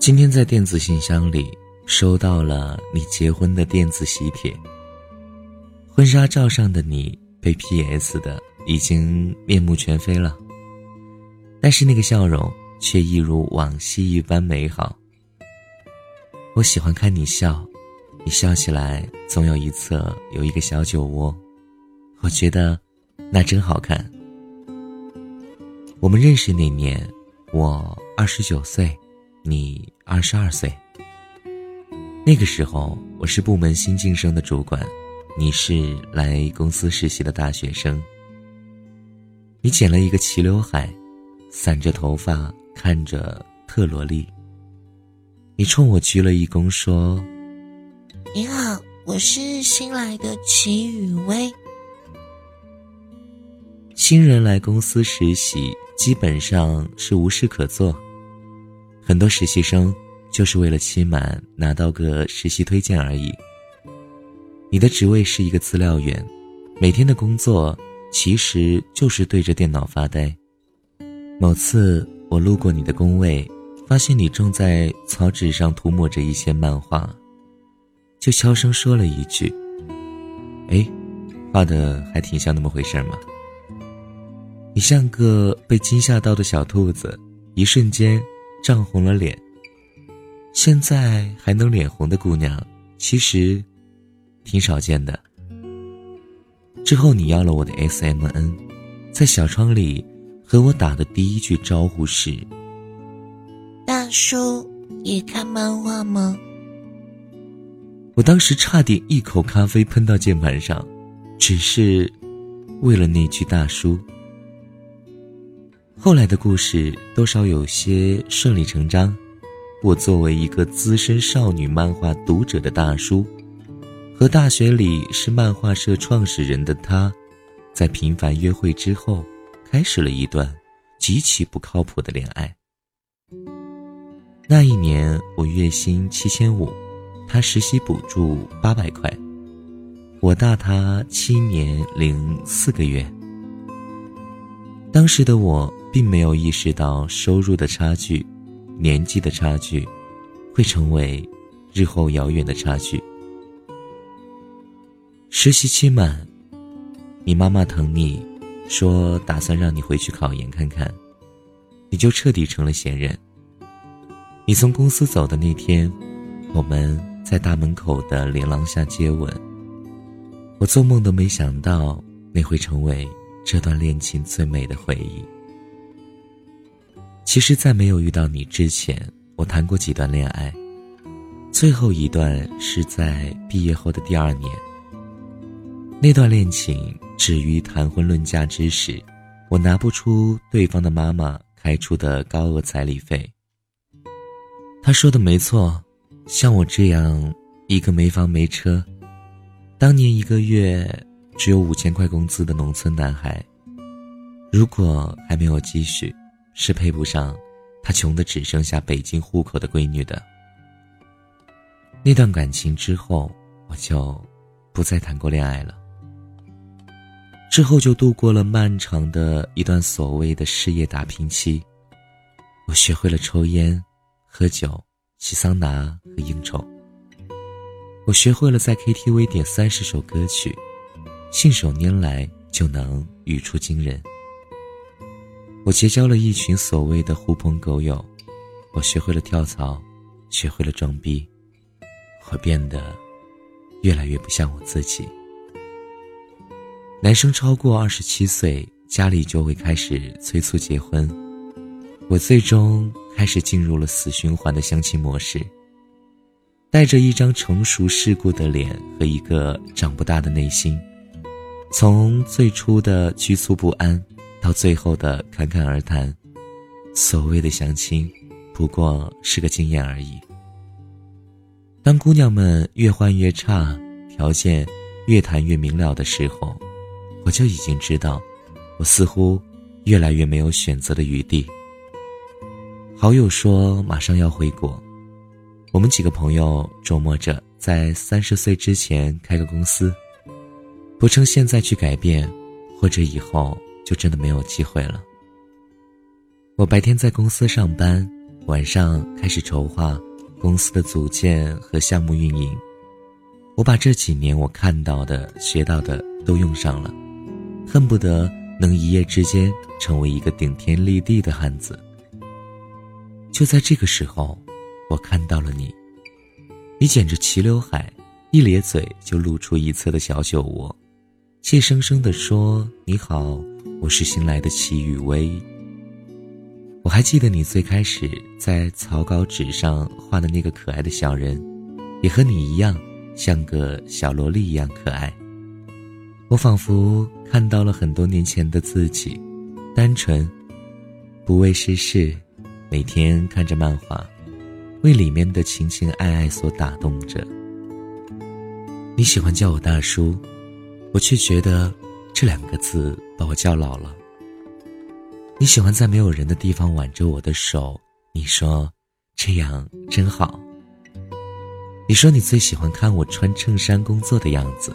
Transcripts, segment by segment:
今天在电子信箱里收到了你结婚的电子喜帖。婚纱照上的你被 P.S. 的已经面目全非了，但是那个笑容却一如往昔一般美好。我喜欢看你笑，你笑起来总有一侧有一个小酒窝，我觉得那真好看。我们认识那年，我二十九岁，你二十二岁。那个时候我是部门新晋升的主管，你是来公司实习的大学生。你剪了一个齐刘海，散着头发，看着特萝莉。你冲我鞠了一躬，说：“你好，我是新来的齐雨薇。新人来公司实习，基本上是无事可做。很多实习生就是为了期满拿到个实习推荐而已。你的职位是一个资料员，每天的工作其实就是对着电脑发呆。某次我路过你的工位。”发现你正在草纸上涂抹着一些漫画，就悄声说了一句：“哎，画的还挺像那么回事嘛。”你像个被惊吓到的小兔子，一瞬间涨红了脸。现在还能脸红的姑娘，其实挺少见的。之后你要了我的 S M N，在小窗里和我打的第一句招呼是。大叔也看漫画吗？我当时差点一口咖啡喷到键盘上，只是为了那句“大叔”。后来的故事多少有些顺理成章。我作为一个资深少女漫画读者的大叔，和大学里是漫画社创始人的他，在频繁约会之后，开始了一段极其不靠谱的恋爱。那一年我月薪七千五，他实习补助八百块。我大他七年零四个月。当时的我并没有意识到收入的差距、年纪的差距，会成为日后遥远的差距。实习期满，你妈妈疼你，说打算让你回去考研看看，你就彻底成了闲人。你从公司走的那天，我们在大门口的连廊下接吻。我做梦都没想到，那会成为这段恋情最美的回忆。其实，在没有遇到你之前，我谈过几段恋爱，最后一段是在毕业后的第二年。那段恋情止于谈婚论嫁之时，我拿不出对方的妈妈开出的高额彩礼费。他说的没错，像我这样一个没房没车，当年一个月只有五千块工资的农村男孩，如果还没有积蓄，是配不上他穷的只剩下北京户口的闺女的。那段感情之后，我就不再谈过恋爱了。之后就度过了漫长的一段所谓的事业打拼期，我学会了抽烟。喝酒、洗桑拿和应酬，我学会了在 KTV 点三十首歌曲，信手拈来就能语出惊人。我结交了一群所谓的狐朋狗友，我学会了跳槽，学会了装逼，我变得越来越不像我自己。男生超过二十七岁，家里就会开始催促结婚，我最终。开始进入了死循环的相亲模式。带着一张成熟世故的脸和一个长不大的内心，从最初的局促不安，到最后的侃侃而谈，所谓的相亲，不过是个经验而已。当姑娘们越换越差，条件越谈越明了的时候，我就已经知道，我似乎越来越没有选择的余地。好友说马上要回国，我们几个朋友琢磨着在三十岁之前开个公司，不趁现在去改变，或者以后就真的没有机会了。我白天在公司上班，晚上开始筹划公司的组建和项目运营。我把这几年我看到的、学到的都用上了，恨不得能一夜之间成为一个顶天立地的汉子。就在这个时候，我看到了你。你剪着齐刘海，一咧嘴就露出一侧的小酒窝，怯生生地说：“你好，我是新来的齐雨薇。”我还记得你最开始在草稿纸上画的那个可爱的小人，也和你一样，像个小萝莉一样可爱。我仿佛看到了很多年前的自己，单纯，不为世事，每天看着漫画，为里面的情情爱爱所打动着。你喜欢叫我大叔，我却觉得这两个字把我叫老了。你喜欢在没有人的地方挽着我的手，你说这样真好。你说你最喜欢看我穿衬衫工作的样子，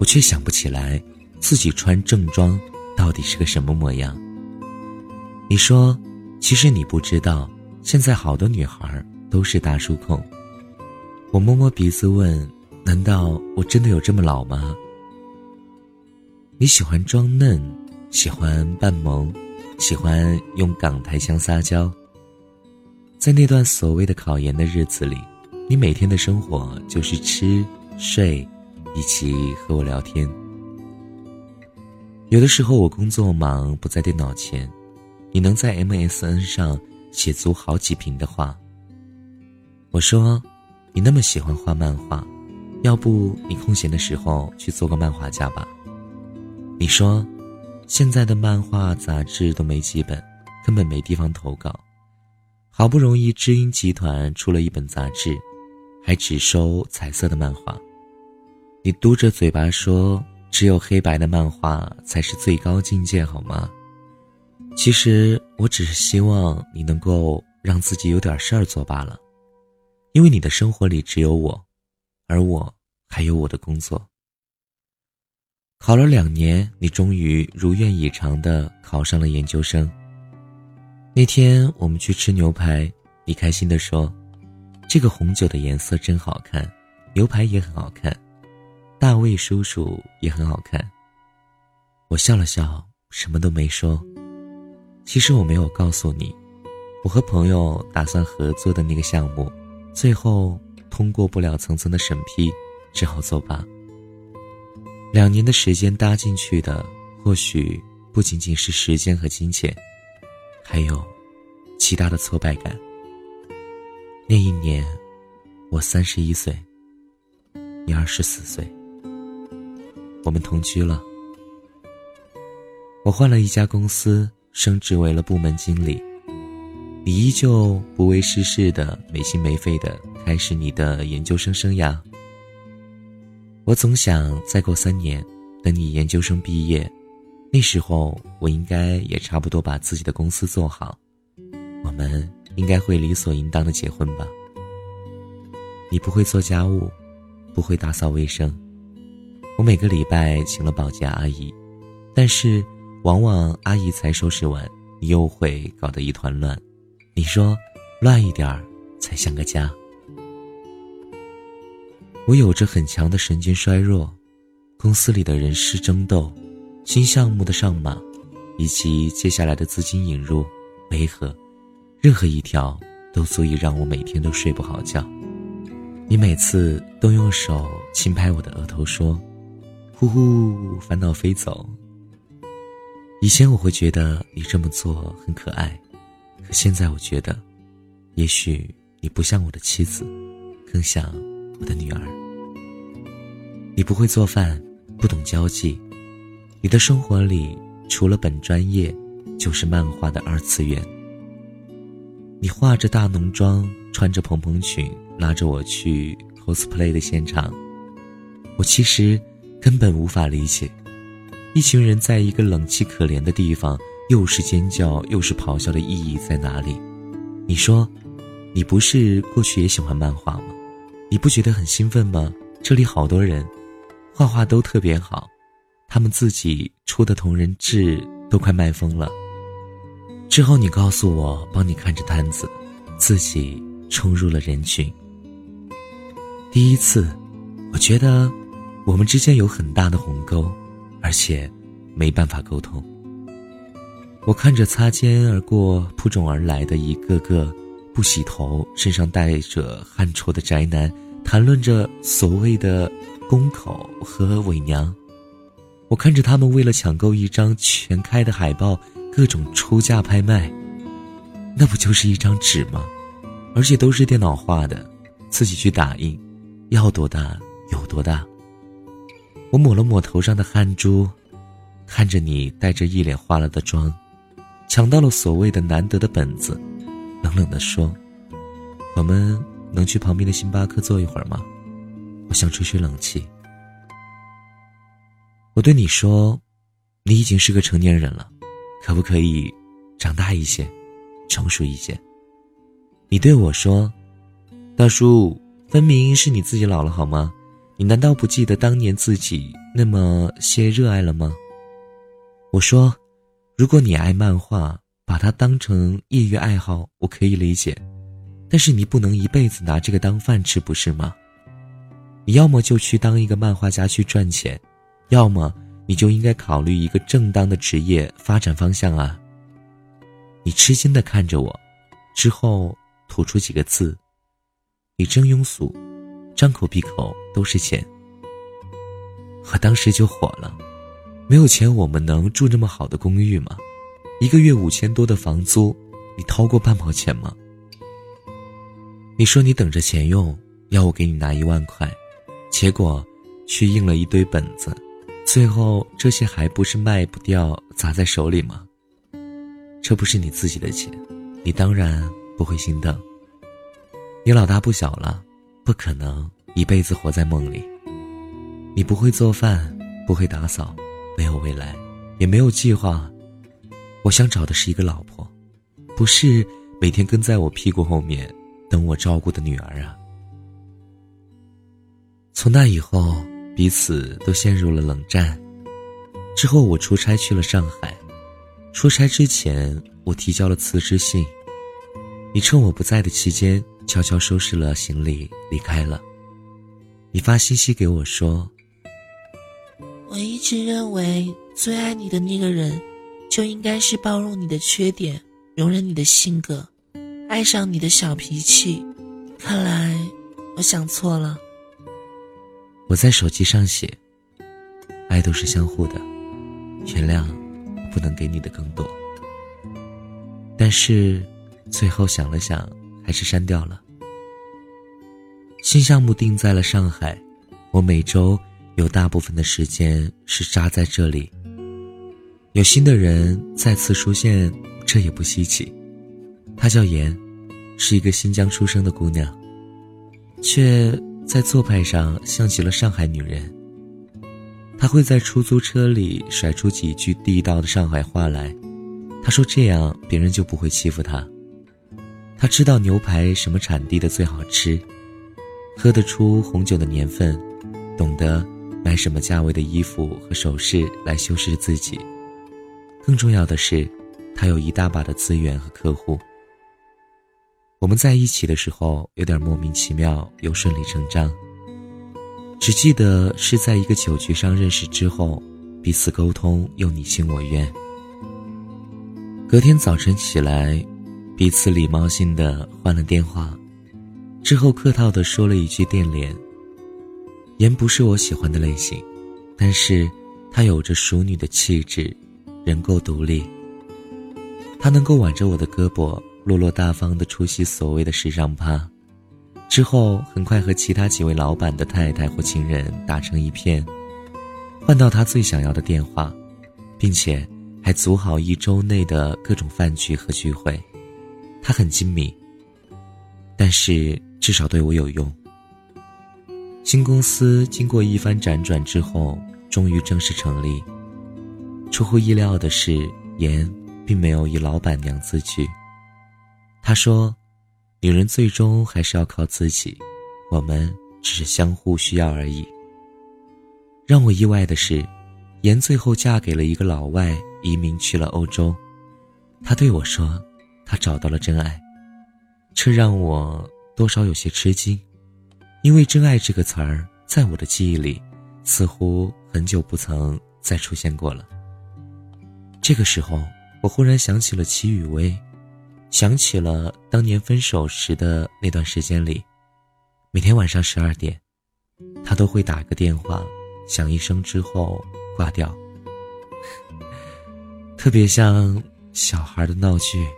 我却想不起来自己穿正装到底是个什么模样。你说，其实你不知道，现在好多女孩都是大叔控。我摸摸鼻子问：难道我真的有这么老吗？你喜欢装嫩，喜欢扮萌。喜欢用港台腔撒娇。在那段所谓的考研的日子里，你每天的生活就是吃、睡，以及和我聊天。有的时候我工作忙不在电脑前，你能在 MSN 上写足好几屏的话。我说，你那么喜欢画漫画，要不你空闲的时候去做个漫画家吧？你说。现在的漫画杂志都没几本，根本没地方投稿。好不容易知音集团出了一本杂志，还只收彩色的漫画。你嘟着嘴巴说，只有黑白的漫画才是最高境界，好吗？其实我只是希望你能够让自己有点事儿做罢了，因为你的生活里只有我，而我还有我的工作。考了两年，你终于如愿以偿的考上了研究生。那天我们去吃牛排，你开心的说：“这个红酒的颜色真好看，牛排也很好看，大卫叔叔也很好看。”我笑了笑，什么都没说。其实我没有告诉你，我和朋友打算合作的那个项目，最后通过不了层层的审批，只好作罢。两年的时间搭进去的，或许不仅仅是时间和金钱，还有其他的挫败感。那一年，我三十一岁，你二十四岁，我们同居了。我换了一家公司，升职为了部门经理。你依旧不为世事的，没心没肺的开始你的研究生生涯。我总想再过三年，等你研究生毕业，那时候我应该也差不多把自己的公司做好，我们应该会理所应当的结婚吧。你不会做家务，不会打扫卫生，我每个礼拜请了保洁阿姨，但是往往阿姨才收拾完，你又会搞得一团乱。你说，乱一点儿才像个家。我有着很强的神经衰弱，公司里的人事争斗，新项目的上马，以及接下来的资金引入、维和，任何一条都足以让我每天都睡不好觉。你每次都用手轻拍我的额头说：“呼呼，烦恼飞走。”以前我会觉得你这么做很可爱，可现在我觉得，也许你不像我的妻子，更像……我的女儿，你不会做饭，不懂交际，你的生活里除了本专业，就是漫画的二次元。你化着大浓妆，穿着蓬蓬裙，拉着我去 cosplay 的现场，我其实根本无法理解，一群人在一个冷气可怜的地方，又是尖叫又是咆哮的意义在哪里？你说，你不是过去也喜欢漫画吗？你不觉得很兴奋吗？这里好多人，画画都特别好，他们自己出的同人志都快卖疯了。之后你告诉我帮你看着摊子，自己冲入了人群。第一次，我觉得我们之间有很大的鸿沟，而且没办法沟通。我看着擦肩而过、扑踵而来的一个个不洗头、身上带着汗臭的宅男，谈论着所谓的公口和伪娘。我看着他们为了抢购一张全开的海报，各种出价拍卖。那不就是一张纸吗？而且都是电脑画的，自己去打印。要多大有多大。我抹了抹头上的汗珠，看着你带着一脸花了的妆，抢到了所谓的难得的本子，冷冷地说：“我们能去旁边的星巴克坐一会儿吗？我想吹吹冷气。”我对你说：“你已经是个成年人了，可不可以长大一些，成熟一些？”你对我说：“大叔。”分明是你自己老了好吗？你难道不记得当年自己那么些热爱了吗？我说，如果你爱漫画，把它当成业余爱好，我可以理解。但是你不能一辈子拿这个当饭吃，不是吗？你要么就去当一个漫画家去赚钱，要么你就应该考虑一个正当的职业发展方向啊。你吃惊的看着我，之后吐出几个字。你真庸俗，张口闭口都是钱。我当时就火了，没有钱我们能住这么好的公寓吗？一个月五千多的房租，你掏过半毛钱吗？你说你等着钱用，要我给你拿一万块，结果去印了一堆本子，最后这些还不是卖不掉，砸在手里吗？这不是你自己的钱，你当然不会心疼。你老大不小了，不可能一辈子活在梦里。你不会做饭，不会打扫，没有未来，也没有计划。我想找的是一个老婆，不是每天跟在我屁股后面等我照顾的女儿啊。从那以后，彼此都陷入了冷战。之后我出差去了上海，出差之前我提交了辞职信。你趁我不在的期间。悄悄收拾了行李离开了。你发信息给我说：“我一直认为最爱你的那个人，就应该是包容你的缺点，容忍你的性格，爱上你的小脾气。看来我想错了。”我在手机上写：“爱都是相互的，原谅不能给你的更多。”但是最后想了想。还是删掉了。新项目定在了上海，我每周有大部分的时间是扎在这里。有新的人再次出现，这也不稀奇。他叫严，是一个新疆出生的姑娘，却在做派上像极了上海女人。她会在出租车里甩出几句地道的上海话来，她说这样别人就不会欺负她。他知道牛排什么产地的最好吃，喝得出红酒的年份，懂得买什么价位的衣服和首饰来修饰自己。更重要的是，他有一大把的资源和客户。我们在一起的时候有点莫名其妙又顺理成章，只记得是在一个酒局上认识之后，彼此沟通又你情我愿。隔天早晨起来。彼此礼貌性的换了电话，之后客套的说了一句电联。言不是我喜欢的类型，但是她有着熟女的气质，人够独立。她能够挽着我的胳膊，落落大方的出席所谓的时尚趴，之后很快和其他几位老板的太太或情人打成一片，换到他最想要的电话，并且还组好一周内的各种饭局和聚会。他很精明，但是至少对我有用。新公司经过一番辗转之后，终于正式成立。出乎意料的是，妍并没有以老板娘自居。他说：“女人最终还是要靠自己，我们只是相互需要而已。”让我意外的是，妍最后嫁给了一个老外，移民去了欧洲。他对我说。他找到了真爱，这让我多少有些吃惊，因为“真爱”这个词儿在我的记忆里，似乎很久不曾再出现过了。这个时候，我忽然想起了齐雨薇，想起了当年分手时的那段时间里，每天晚上十二点，他都会打个电话，响一声之后挂掉，特别像小孩的闹剧。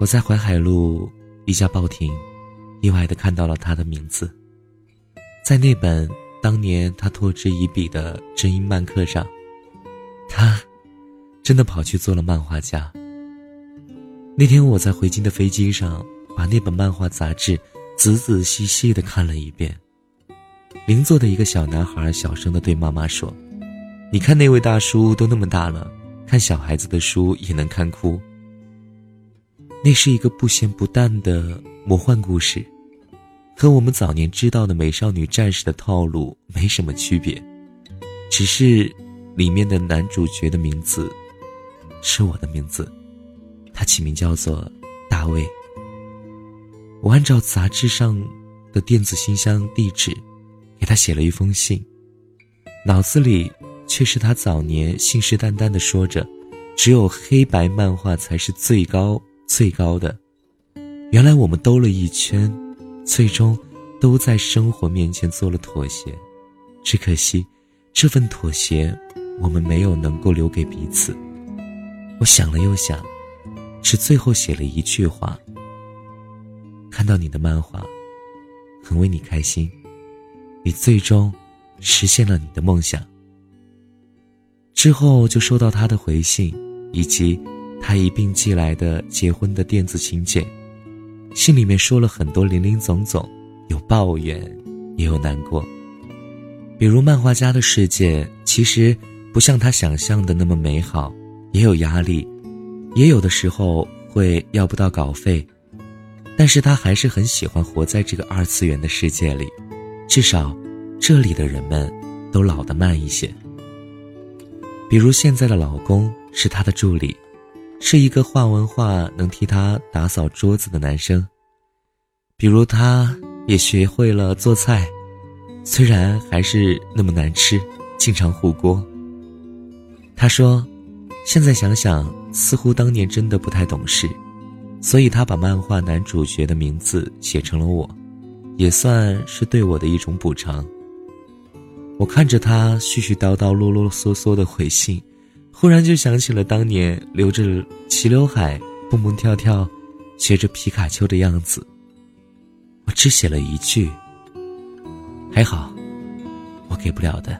我在淮海路一家报亭，意外的看到了他的名字，在那本当年他托之以笔的《真音漫客》上，他真的跑去做了漫画家。那天我在回京的飞机上，把那本漫画杂志仔仔细细的看了一遍。邻座的一个小男孩小声的对妈妈说：“你看那位大叔都那么大了，看小孩子的书也能看哭。”那是一个不咸不淡的魔幻故事，和我们早年知道的美少女战士的套路没什么区别，只是里面的男主角的名字是我的名字，他起名叫做大卫。我按照杂志上的电子信箱地址给他写了一封信，脑子里却是他早年信誓旦旦的说着，只有黑白漫画才是最高。最高的，原来我们兜了一圈，最终都在生活面前做了妥协，只可惜这份妥协，我们没有能够留给彼此。我想了又想，只最后写了一句话：看到你的漫画，很为你开心，你最终实现了你的梦想。之后就收到他的回信，以及。他一并寄来的结婚的电子请柬，信里面说了很多林林总总，有抱怨，也有难过。比如漫画家的世界其实不像他想象的那么美好，也有压力，也有的时候会要不到稿费，但是他还是很喜欢活在这个二次元的世界里，至少这里的人们都老得慢一些。比如现在的老公是他的助理。是一个画完画能替他打扫桌子的男生，比如他也学会了做菜，虽然还是那么难吃，经常糊锅。他说，现在想想，似乎当年真的不太懂事，所以他把漫画男主角的名字写成了我，也算是对我的一种补偿。我看着他絮絮叨叨、啰啰嗦嗦的回信。忽然就想起了当年留着齐刘海、蹦蹦跳跳、学着皮卡丘的样子。我只写了一句：“还好，我给不了的，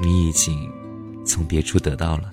你已经从别处得到了。”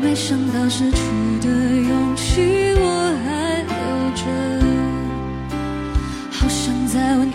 没想到失去的勇气我还留着。好想再问